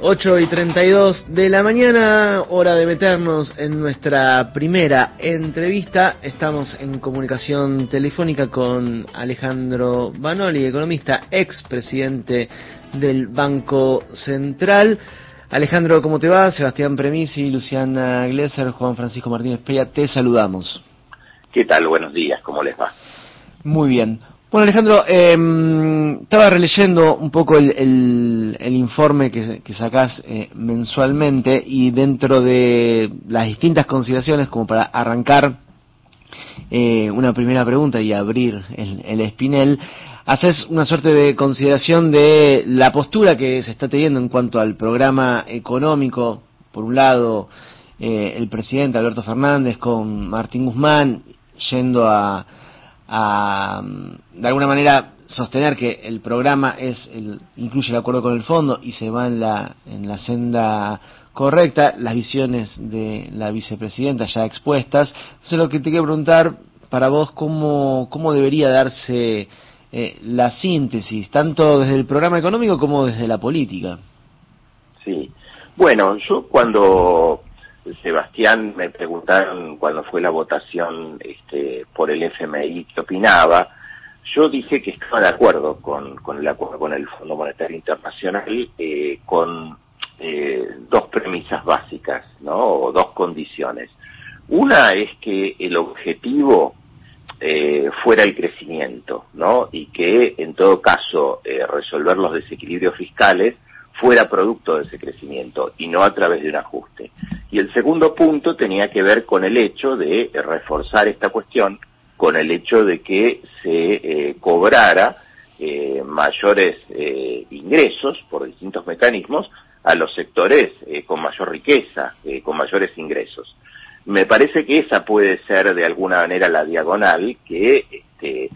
8 y 32 de la mañana, hora de meternos en nuestra primera entrevista. Estamos en comunicación telefónica con Alejandro Banoli, economista, ex presidente del Banco Central. Alejandro, ¿cómo te va? Sebastián Premisi, Luciana Glesser, Juan Francisco Martínez Peña, te saludamos. ¿Qué tal? Buenos días, ¿cómo les va? Muy bien. Bueno, Alejandro, eh, estaba releyendo un poco el, el, informe que, que sacás eh, mensualmente y dentro de las distintas consideraciones, como para arrancar eh, una primera pregunta y abrir el, el espinel, haces una suerte de consideración de la postura que se está teniendo en cuanto al programa económico, por un lado, eh, el presidente Alberto Fernández con Martín Guzmán yendo a a, de alguna manera, sostener que el programa es el, incluye el acuerdo con el fondo y se va en la, en la senda correcta, las visiones de la vicepresidenta ya expuestas. Entonces, lo que te quiero preguntar para vos, ¿cómo, cómo debería darse eh, la síntesis, tanto desde el programa económico como desde la política? Sí. Bueno, yo cuando Sebastián me preguntaron cuando fue la votación este, por el FMI qué opinaba. Yo dije que estaba de acuerdo con, el acuerdo con el Fondo Monetario Internacional eh, con eh, dos premisas básicas, ¿no? O dos condiciones. Una es que el objetivo eh, fuera el crecimiento, ¿no? Y que en todo caso eh, resolver los desequilibrios fiscales fuera producto de ese crecimiento y no a través de un ajuste. Y el segundo punto tenía que ver con el hecho de reforzar esta cuestión, con el hecho de que se eh, cobrara eh, mayores eh, ingresos por distintos mecanismos a los sectores eh, con mayor riqueza, eh, con mayores ingresos. Me parece que esa puede ser de alguna manera la diagonal que este,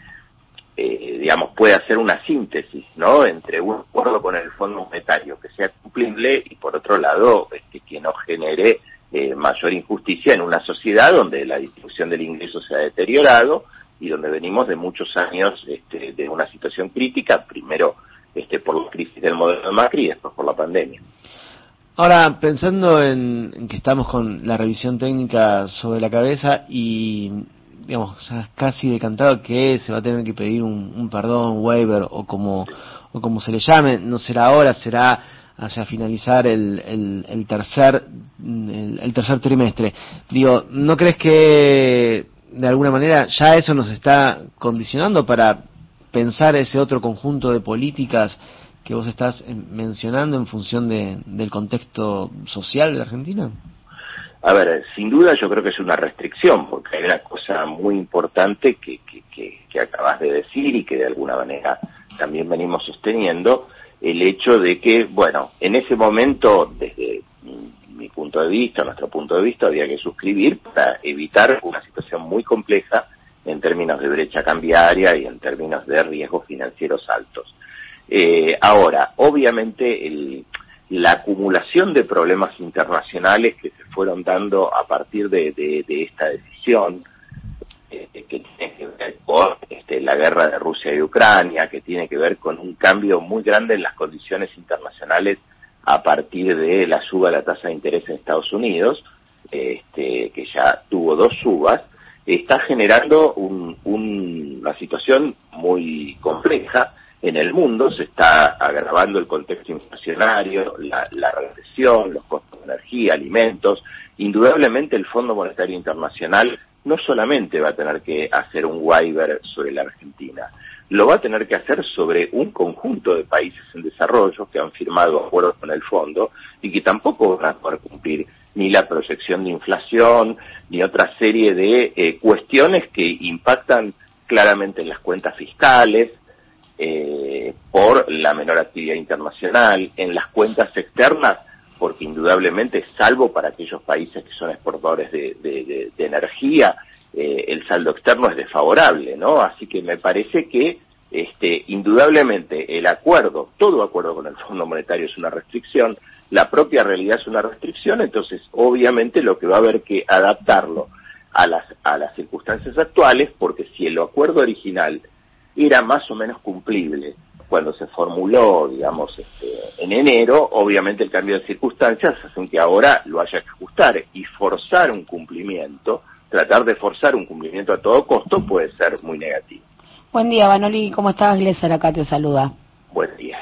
digamos, puede hacer una síntesis, ¿no? Entre un acuerdo con el Fondo Monetario que sea cumplible y por otro lado, este, que no genere eh, mayor injusticia en una sociedad donde la distribución del ingreso se ha deteriorado y donde venimos de muchos años este, de una situación crítica, primero este, por la crisis del modelo de Macri y después por la pandemia. Ahora, pensando en, que estamos con la revisión técnica sobre la cabeza y digamos, casi decantado que se va a tener que pedir un, un perdón, un waiver o como, o como se le llame, no será ahora, será hacia finalizar el, tercer el, tercer trimestre. Digo, ¿no crees que de alguna manera ya eso nos está condicionando para pensar ese otro conjunto de políticas que vos estás mencionando en función de, del contexto social de Argentina? A ver, sin duda yo creo que es una restricción, porque hay una cosa muy importante que, que, que, acabas de decir y que de alguna manera también venimos sosteniendo, el hecho de que, bueno, en ese momento, desde mi punto de vista, nuestro punto de vista, había que suscribir para evitar una situación muy compleja en términos de brecha cambiaria y en términos de riesgos financieros altos. Eh, ahora, obviamente, el, la acumulación de problemas internacionales que se fueron dando a partir de, de, de esta decisión, que tiene que ver con este, la guerra de Rusia y Ucrania, que tiene que ver con un cambio muy grande en las condiciones internacionales a partir de la suba de la tasa de interés en Estados Unidos, este, que ya tuvo dos subas, está generando un, un, una situación muy compleja en el mundo se está agravando el contexto inflacionario, la, la, los costos de energía, alimentos. Indudablemente el Fondo Monetario Internacional no solamente va a tener que hacer un waiver sobre la Argentina, lo va a tener que hacer sobre un conjunto de países en desarrollo que han firmado acuerdos con el fondo y que tampoco van a poder cumplir ni la proyección de inflación, ni otra serie de eh, cuestiones que impactan claramente en las cuentas fiscales, eh, por la menor actividad internacional, en las cuentas externas, porque indudablemente, salvo para aquellos países que son exportadores de, energía, eh, el saldo externo es desfavorable, ¿no? Así que me parece que este, indudablemente el acuerdo, todo acuerdo con el Fondo Monetario es una restricción, la propia realidad es una restricción, entonces obviamente lo que va a haber que adaptarlo a las, a las circunstancias actuales, porque si el acuerdo original era más o menos cumplible cuando se formuló, digamos, este, en enero, obviamente el cambio de circunstancias hace que ahora lo haya que ajustar y forzar un cumplimiento, tratar de forzar un cumplimiento a todo costo puede ser muy negativo. Buen día, Vanoli, ¿cómo estás? Glesser acá te saluda. Buen día.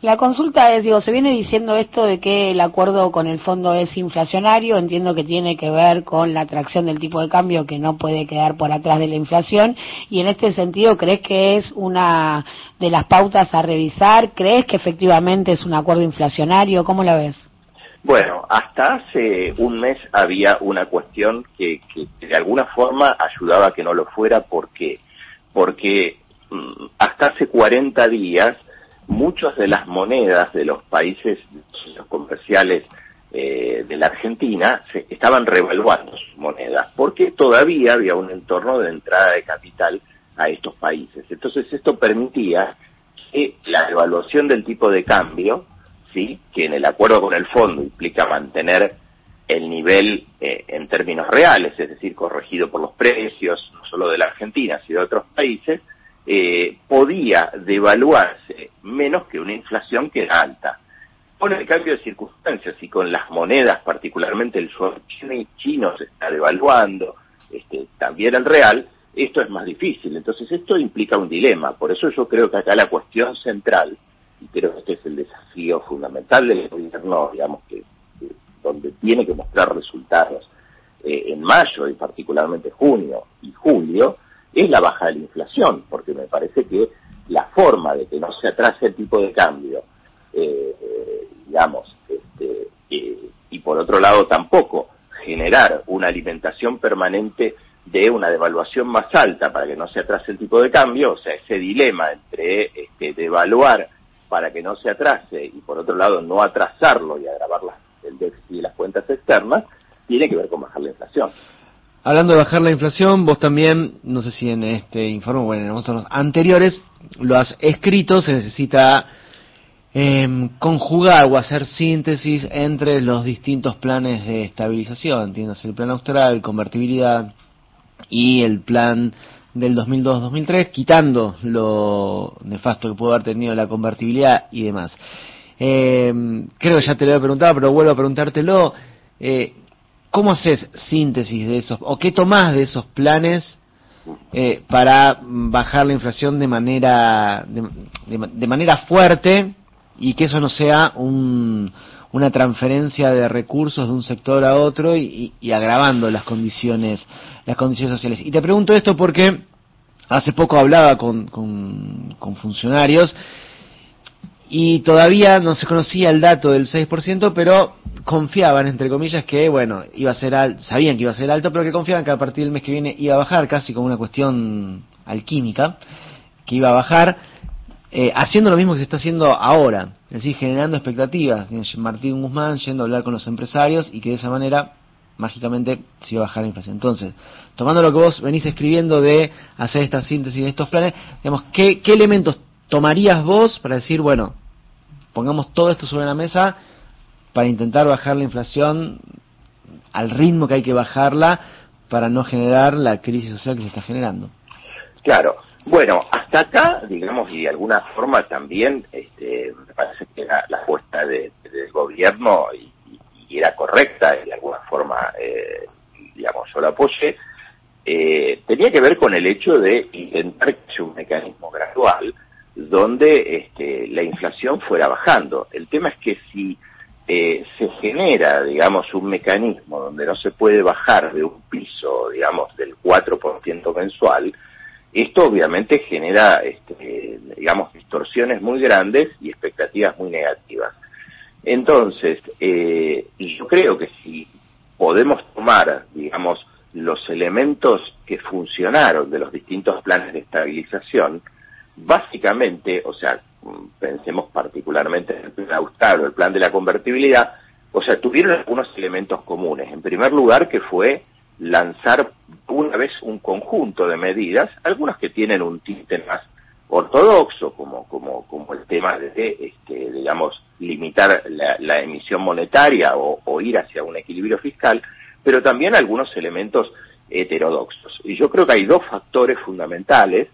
La consulta es, digo, se viene diciendo esto de que el acuerdo con el fondo es inflacionario, entiendo que tiene que ver con la atracción del tipo de cambio que no puede quedar por atrás de la inflación y en este sentido, ¿crees que es una de las pautas a revisar? ¿Crees que efectivamente es un acuerdo inflacionario? ¿Cómo la ves? Bueno, hasta hace un mes había una cuestión que, que de alguna forma ayudaba a que no lo fuera, ¿por qué? Porque mm, hasta hace 40 días muchas de las monedas de los países comerciales eh, de la Argentina se estaban revaluando sus monedas, porque todavía había un entorno de entrada de capital a estos países. Entonces esto permitía que la evaluación del tipo de cambio, sí, que en el acuerdo con el fondo implica mantener el nivel eh, en términos reales, es decir, corregido por los precios, no solo de la Argentina, sino de otros países, eh, podía devaluarse menos que una inflación que era alta. Con el cambio de circunstancias y con las monedas, particularmente el yuan chino se está devaluando, este, también el real, esto es más difícil. Entonces esto implica un dilema. Por eso yo creo que acá la cuestión central, y creo que este es el desafío fundamental del gobierno, digamos, que, donde tiene que mostrar resultados eh, en mayo y particularmente junio y julio, es la baja de la inflación, porque me parece que la forma de que no se atrase el tipo de cambio, eh, digamos, este, y por otro lado tampoco generar una alimentación permanente de una devaluación más alta para que no se atrase el tipo de cambio, o sea, ese dilema entre este, devaluar para que no se atrase y por otro lado no atrasarlo y agravar el déficit de las cuentas externas, tiene que ver con bajar la inflación. Hablando de bajar la inflación, vos también, no sé si en este informe o en otros anteriores, lo has escrito, se necesita em, conjugar o hacer síntesis entre los distintos planes de estabilización, entiendes, el plan austral, convertibilidad y el plan del 2002-2003, quitando lo nefasto que pudo haber tenido la convertibilidad y demás. Eh, creo que ya te lo he preguntado, pero vuelvo a preguntártelo. Eh, ¿Cómo haces síntesis de esos, o qué tomás de esos planes eh, para bajar la inflación de manera, de, manera fuerte y que eso no sea un, una transferencia de recursos de un sector a otro y, agravando las condiciones, las condiciones sociales? Y te pregunto esto porque hace poco hablaba con, con funcionarios y todavía no se conocía el dato del 6%, pero confiaban, entre comillas, que, bueno, iba a ser alto, sabían que iba a ser alto, pero que confiaban que a partir del mes que viene iba a bajar, casi como una cuestión alquímica, que iba a bajar, eh, haciendo lo mismo que se está haciendo ahora, es decir, generando expectativas. Martín Guzmán yendo a hablar con los empresarios y que de esa manera mágicamente se iba a bajar la inflación. Entonces, tomando lo que vos venís escribiendo de hacer esta síntesis de estos planes, digamos, ¿qué, qué elementos tomarías vos para decir, bueno, pongamos todo esto sobre la mesa para intentar bajar la inflación al ritmo que hay que bajarla para no generar la crisis social que se está generando? Claro. Bueno, hasta acá, digamos, y de alguna forma también, este, me parece que la, apuesta del gobierno y, era correcta, y de alguna forma, eh, digamos, yo la apoyé, eh, tenía que ver con el hecho de intentar que haya un mecanismo gradual donde este, la inflación fuera bajando. El tema es que si eh, se genera, digamos, un mecanismo donde no se puede bajar de un piso, digamos, del 4% mensual, esto obviamente genera, este, digamos, distorsiones muy grandes y expectativas muy negativas. Entonces, eh, yo creo que si podemos tomar, digamos, los elementos que funcionaron de los distintos planes de estabilización, básicamente, o sea, pensemos particularmente en el plan el plan de la convertibilidad, o sea, tuvieron algunos elementos comunes. En primer lugar, que fue lanzar una vez un conjunto de medidas, algunas que tienen un tinte más ortodoxo, como, como, como el tema de, este, digamos, limitar la, emisión monetaria o, o, ir hacia un equilibrio fiscal, pero también algunos elementos heterodoxos. Y yo creo que hay dos factores fundamentales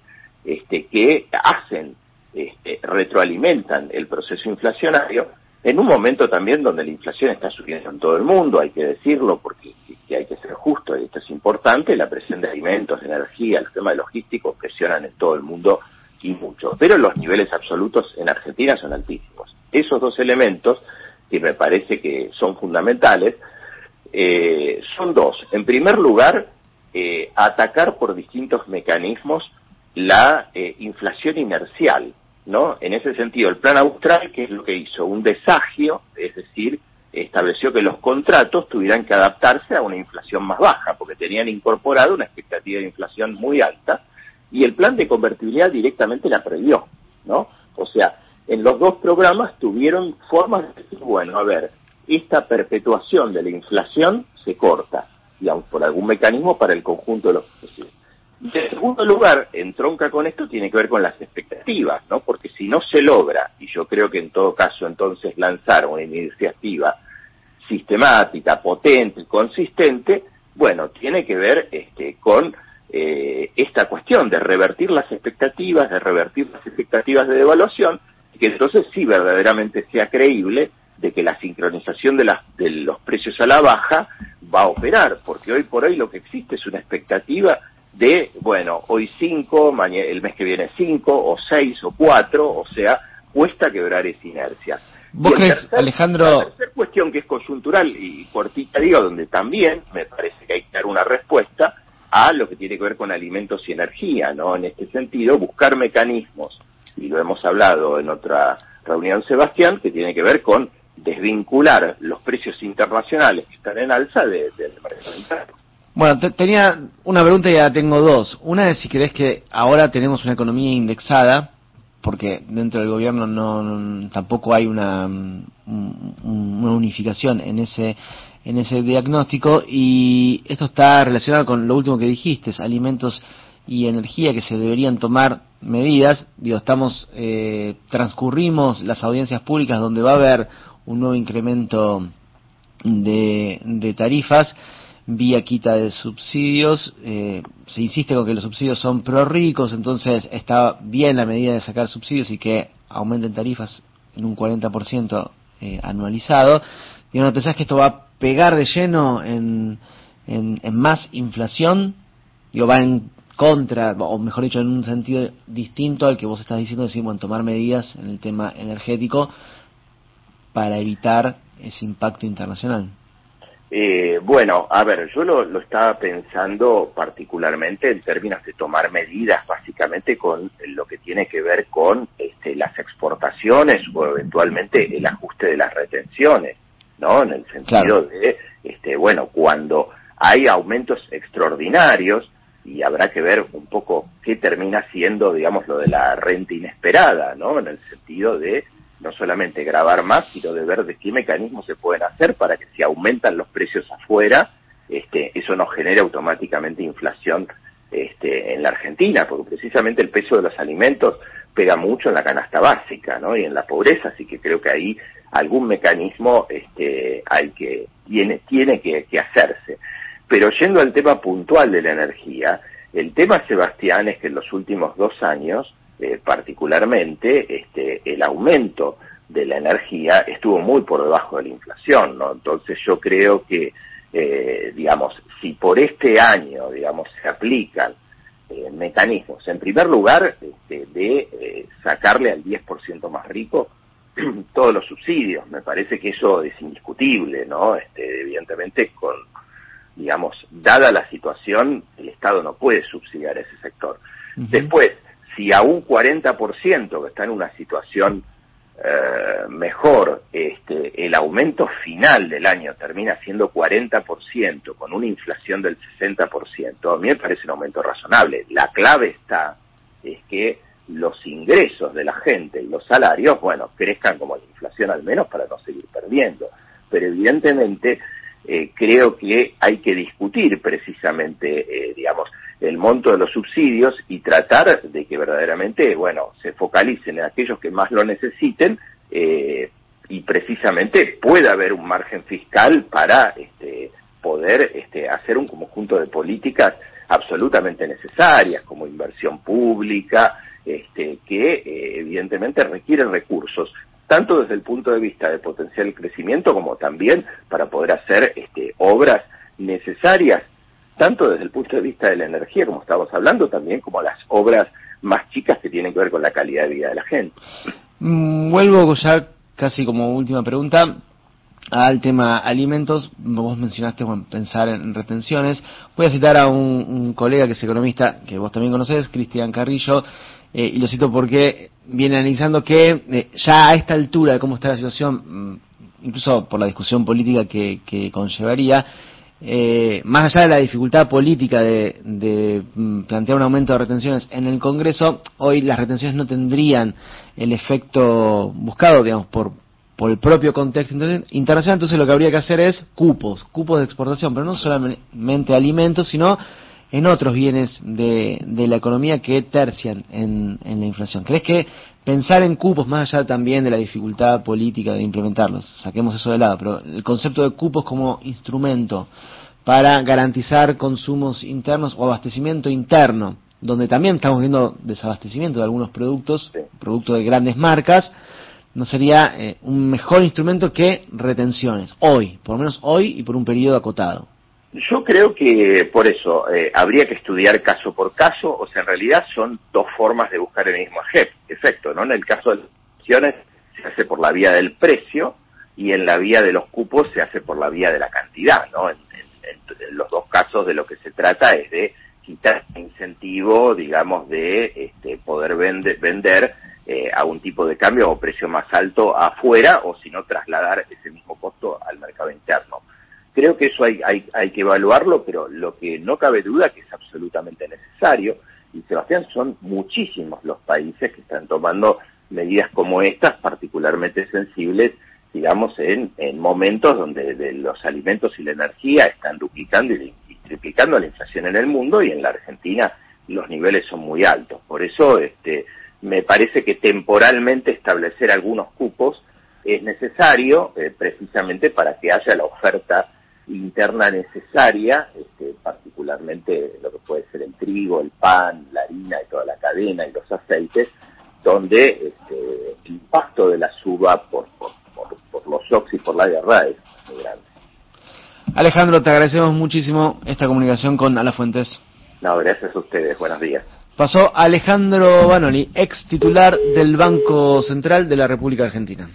este, que hacen este, retroalimentan el proceso inflacionario, en un momento también donde la inflación está subiendo en todo el mundo, hay que decirlo porque hay que ser justo y esto es importante, la presión de alimentos, de energía, el tema logístico presionan en todo el mundo y mucho, pero los niveles absolutos en Argentina son altísimos. Esos dos elementos, que me parece que son fundamentales, eh, son dos. En primer lugar, eh, atacar por distintos mecanismos la eh, inflación inercial, ¿no? En ese sentido, el plan austral, que es lo que hizo? Un desagio, es decir, estableció que los contratos tuvieran que adaptarse a una inflación más baja, porque tenían incorporado una expectativa de inflación muy alta, y el plan de convertibilidad directamente la previó, ¿no? O sea, en los dos programas tuvieron formas de decir, bueno, a ver, esta perpetuación de la inflación se corta, digamos, por algún mecanismo para el conjunto de los. Y en segundo lugar, entronca con esto, tiene que ver con las expectativas, ¿no? Porque si no se logra, y yo creo que en todo caso entonces lanzar una iniciativa sistemática, potente, consistente, bueno, tiene que ver este, con eh, esta cuestión de revertir las expectativas, de revertir las expectativas de devaluación, y que entonces sí verdaderamente sea creíble de que la sincronización de, las, de los precios a la baja va a operar, porque hoy por hoy lo que existe es una expectativa de, bueno, hoy cinco, el mes que viene cinco, o seis, o cuatro, o sea, cuesta quebrar esa inercia. ¿Vos crees, Alejandro? La tercera cuestión que es coyuntural y cortita, digo, donde también me parece que hay que dar una respuesta a lo que tiene que ver con alimentos y energía, ¿no? En este sentido, buscar mecanismos, y lo hemos hablado en otra reunión, Sebastián, que tiene que ver con desvincular los precios internacionales que están en alza del mercado interno. Bueno, tenía una pregunta y ya tengo dos. Una es si crees que ahora tenemos una economía indexada, porque dentro del gobierno no, tampoco hay una, una unificación en ese en ese diagnóstico y esto está relacionado con lo último que dijiste, alimentos y energía que se deberían tomar medidas. Digo, estamos eh, transcurrimos las audiencias públicas donde va a haber un nuevo incremento de, de tarifas vía quita de subsidios. Eh, se insiste con que los subsidios son pro ricos, entonces está bien la medida de sacar subsidios y que aumenten tarifas en un 40% eh, anualizado. ¿Y no pensás que esto va a pegar de lleno en, en, más inflación? Digo, va en contra, o mejor dicho, en un sentido distinto al que vos estás diciendo, decir, bueno, tomar medidas en el tema energético para evitar ese impacto internacional. Eh, bueno, a ver, yo lo, estaba pensando particularmente en términos de tomar medidas, básicamente con lo que tiene que ver con este, las exportaciones o eventualmente el ajuste de las retenciones, ¿no? En el sentido de, este, bueno, cuando hay aumentos extraordinarios y habrá que ver un poco qué termina siendo, digamos, lo de la renta inesperada, ¿no? En el sentido de no solamente grabar más, sino de ver de qué mecanismos se pueden hacer para que si aumentan los precios afuera, este, eso no genere automáticamente inflación este, en la Argentina, porque precisamente el peso de los alimentos pega mucho en la canasta básica, ¿no? Y en la pobreza, así que creo que ahí algún mecanismo este, hay que tiene tiene que, hacerse. Pero yendo al tema puntual de la energía, el tema Sebastián es que en los últimos dos años eh, particularmente este, el aumento de la energía estuvo muy por debajo de la inflación, ¿no? Entonces yo creo que, eh, digamos, si por este año, digamos, se aplican eh, mecanismos, en primer lugar, este, de sacarle al 10% más rico todos los subsidios, me parece que eso es indiscutible, ¿no? Este, evidentemente con, digamos, dada la situación, el Estado no puede subsidiar ese sector. Después, si a un 40% que está en una situación eh, mejor, este, el aumento final del año termina siendo 40% con una inflación del 60%, a mí me parece un aumento razonable. La clave está es que los ingresos de la gente y los salarios, bueno, crezcan como la inflación al menos para no seguir perdiendo. Pero evidentemente eh, creo que hay que discutir precisamente, eh, digamos, el monto de los subsidios y tratar de que verdaderamente, bueno, se focalicen en aquellos que más lo necesiten eh, y precisamente pueda haber un margen fiscal para este, poder este, hacer un conjunto de políticas absolutamente necesarias, como inversión pública, este, que eh, evidentemente requieren recursos, tanto desde el punto de vista de potencial crecimiento como también para poder hacer este, obras necesarias, tanto desde el punto de vista de la energía, como estamos hablando, también como las obras más chicas que tienen que ver con la calidad de vida de la gente. Mm, vuelvo ya casi como última pregunta al tema alimentos, vos mencionaste pensar en retenciones. Voy a citar a un, colega que es economista, que vos también conocés, Cristian Carrillo, eh, y lo cito porque viene analizando que eh, ya a esta altura de cómo está la situación, mm, incluso por la discusión política que, conllevaría, eh, más allá de la dificultad política de, de, mm, plantear un aumento de retenciones en el Congreso, hoy las retenciones no tendrían el efecto buscado, digamos, por, por el propio contexto internacional, entonces lo que habría que hacer es cupos, cupos de exportación, pero no solamente alimentos, sino en otros bienes de, de la economía que tercian en, en, la inflación. ¿Crees que pensar en cupos, más allá también de la dificultad política de implementarlos, saquemos eso de lado, pero el concepto de cupos como instrumento para garantizar consumos internos o abastecimiento interno, donde también estamos viendo desabastecimiento de algunos productos, productos de grandes marcas, no sería eh, un mejor instrumento que retenciones, hoy, por lo menos hoy y por un periodo acotado. Yo creo que por eso eh, habría que estudiar caso por caso, o sea, en realidad son dos formas de buscar el mismo efecto, ¿no? En el caso de las retenciones se hace por la vía del precio y en la vía de los cupos se hace por la vía de la cantidad, ¿no? En, los dos casos de lo que se trata es de quitar incentivo, digamos, de este, poder vender eh, a un tipo de cambio o precio más alto afuera o si no trasladar ese mismo costo al mercado interno. Creo que eso hay, hay, que evaluarlo, pero lo que no cabe duda que es absolutamente necesario, y Sebastián, son muchísimos los países que están tomando medidas como estas, particularmente sensibles, digamos, en, en momentos donde los alimentos y la energía están duplicando y, y triplicando la inflación en el mundo y en la Argentina los niveles son muy altos. Por eso, este, me parece que temporalmente establecer algunos cupos es necesario eh, precisamente para que haya la oferta interna necesaria, este, particularmente lo que puede ser el trigo, el pan, la harina y toda la cadena y los aceites, donde este, el impacto de la suba por, por, por, los shocks y por la guerra es muy grande. Alejandro, te agradecemos muchísimo esta comunicación con Alafuentes. No, gracias a ustedes. Buenos días. Pasó Alejandro Banoli, ex titular del Banco Central de la República Argentina.